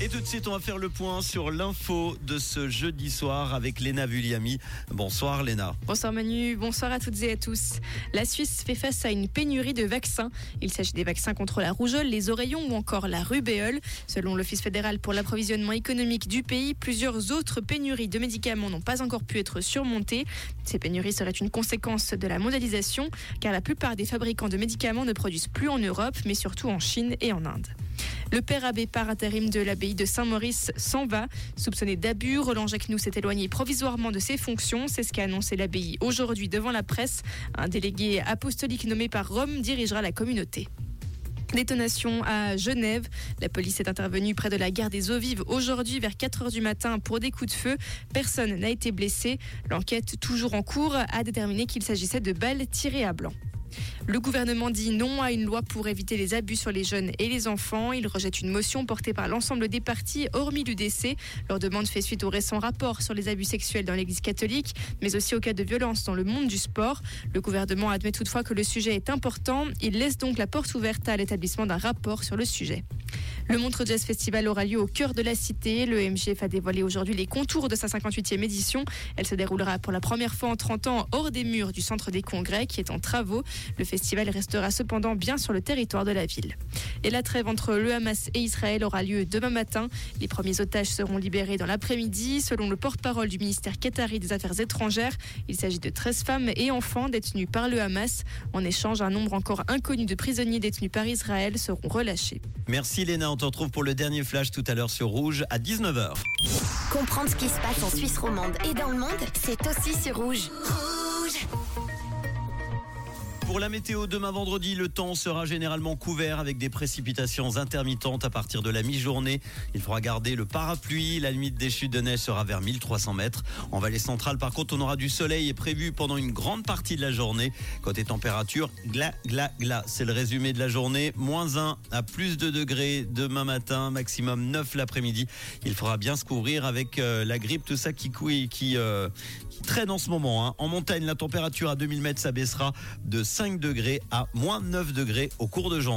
Et tout de suite, on va faire le point sur l'info de ce jeudi soir avec Léna Vulliami. Bonsoir Léna. Bonsoir Manu, bonsoir à toutes et à tous. La Suisse fait face à une pénurie de vaccins. Il s'agit des vaccins contre la rougeole, les oreillons ou encore la rubéole. Selon l'Office fédéral pour l'approvisionnement économique du pays, plusieurs autres pénuries de médicaments n'ont pas encore pu être surmontées. Ces pénuries seraient une conséquence de la mondialisation, car la plupart des fabricants de médicaments ne produisent plus en Europe, mais surtout en Chine et en Inde. Le père abbé par intérim de l'abbaye de Saint-Maurice s'en va. Soupçonné d'abus, Roland Jacquenoux s'est éloigné provisoirement de ses fonctions. C'est ce qu'a annoncé l'abbaye aujourd'hui devant la presse. Un délégué apostolique nommé par Rome dirigera la communauté. Détonation à Genève. La police est intervenue près de la gare des Eaux Vives aujourd'hui vers 4 h du matin pour des coups de feu. Personne n'a été blessé. L'enquête, toujours en cours, a déterminé qu'il s'agissait de balles tirées à blanc. Le gouvernement dit non à une loi pour éviter les abus sur les jeunes et les enfants. Il rejette une motion portée par l'ensemble des partis, hormis l'UDC. Leur demande fait suite au récent rapport sur les abus sexuels dans l'Église catholique, mais aussi au cas de violence dans le monde du sport. Le gouvernement admet toutefois que le sujet est important. Il laisse donc la porte ouverte à l'établissement d'un rapport sur le sujet. Le Montre Jazz Festival aura lieu au cœur de la cité. Le MGF a dévoilé aujourd'hui les contours de sa 58e édition. Elle se déroulera pour la première fois en 30 ans hors des murs du centre des congrès qui est en travaux. Le festival restera cependant bien sur le territoire de la ville. Et la trêve entre le Hamas et Israël aura lieu demain matin. Les premiers otages seront libérés dans l'après-midi. Selon le porte-parole du ministère qatari des Affaires étrangères, il s'agit de 13 femmes et enfants détenus par le Hamas. En échange, un nombre encore inconnu de prisonniers détenus par Israël seront relâchés. Merci Léna, on te retrouve pour le dernier flash tout à l'heure sur Rouge à 19h. Comprendre ce qui se passe en Suisse romande et dans le monde, c'est aussi sur Rouge. Pour la météo, demain vendredi, le temps sera généralement couvert avec des précipitations intermittentes à partir de la mi-journée. Il faudra garder le parapluie. La limite des chutes de neige sera vers 1300 mètres. En vallée centrale, par contre, on aura du soleil et prévu pendant une grande partie de la journée. Côté température, gla, gla, gla. C'est le résumé de la journée. Moins 1 à plus de degrés demain matin, maximum 9 l'après-midi. Il faudra bien se couvrir avec euh, la grippe, tout ça qui couille, qui, euh, qui traîne en ce moment. Hein. En montagne, la température à 2000 mètres s'abaissera de 5 degrés à moins 9 degrés au cours de janvier.